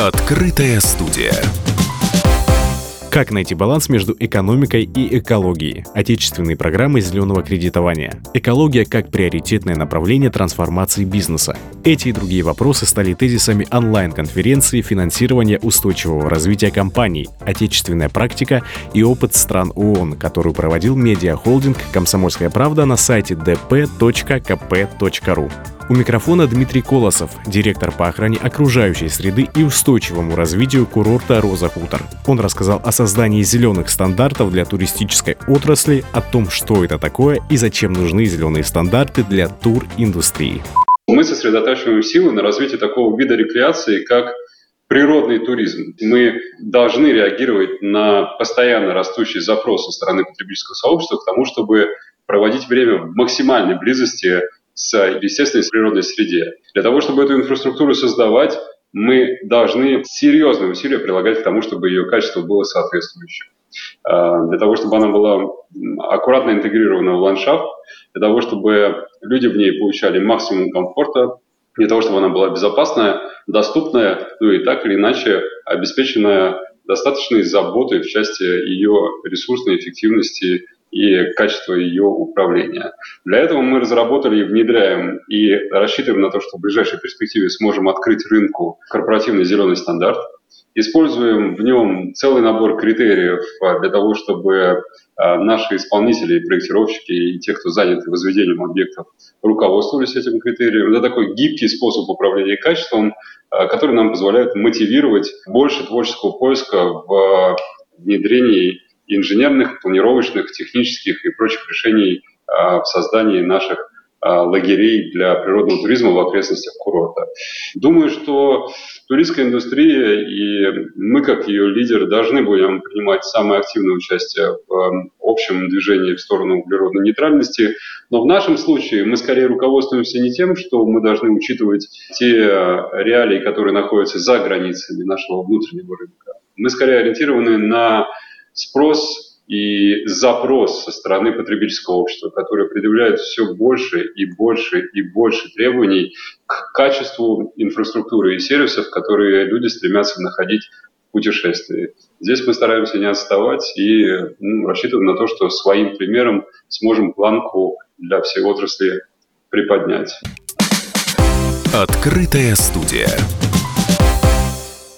Открытая студия. Как найти баланс между экономикой и экологией? Отечественные программы зеленого кредитования. Экология как приоритетное направление трансформации бизнеса. Эти и другие вопросы стали тезисами онлайн-конференции финансирования устойчивого развития компаний, отечественная практика и опыт стран ООН, которую проводил медиахолдинг «Комсомольская правда» на сайте dp.kp.ru. У микрофона Дмитрий Колосов, директор по охране окружающей среды и устойчивому развитию курорта «Роза Хутор». Он рассказал о создании зеленых стандартов для туристической отрасли, о том, что это такое и зачем нужны зеленые стандарты для туриндустрии. Мы сосредотачиваем силы на развитии такого вида рекреации, как природный туризм. Мы должны реагировать на постоянно растущий запрос со стороны потребительского сообщества к тому, чтобы проводить время в максимальной близости с естественной природной среде. Для того, чтобы эту инфраструктуру создавать, мы должны серьезные усилия прилагать к тому, чтобы ее качество было соответствующим. А, для того, чтобы она была аккуратно интегрирована в ландшафт, для того, чтобы люди в ней получали максимум комфорта, для того, чтобы она была безопасная, доступная, ну и так или иначе обеспеченная достаточной заботой в части ее ресурсной эффективности и качество ее управления. Для этого мы разработали и внедряем и рассчитываем на то, что в ближайшей перспективе сможем открыть рынку корпоративный зеленый стандарт. Используем в нем целый набор критериев для того, чтобы а, наши исполнители, проектировщики и те, кто заняты возведением объектов, руководствовались этим критерием. Это такой гибкий способ управления качеством, а, который нам позволяет мотивировать больше творческого поиска в внедрении инженерных, планировочных, технических и прочих решений а, в создании наших а, лагерей для природного туризма в окрестностях курорта. Думаю, что туристская индустрия и мы, как ее лидеры, должны будем принимать самое активное участие в общем движении в сторону углеродной нейтральности. Но в нашем случае мы скорее руководствуемся не тем, что мы должны учитывать те реалии, которые находятся за границами нашего внутреннего рынка. Мы скорее ориентированы на спрос и запрос со стороны потребительского общества, которое предъявляет все больше и больше и больше требований к качеству инфраструктуры и сервисов, которые люди стремятся находить в путешествии. Здесь мы стараемся не отставать и ну, рассчитываем на то, что своим примером сможем планку для всей отрасли приподнять. Открытая студия.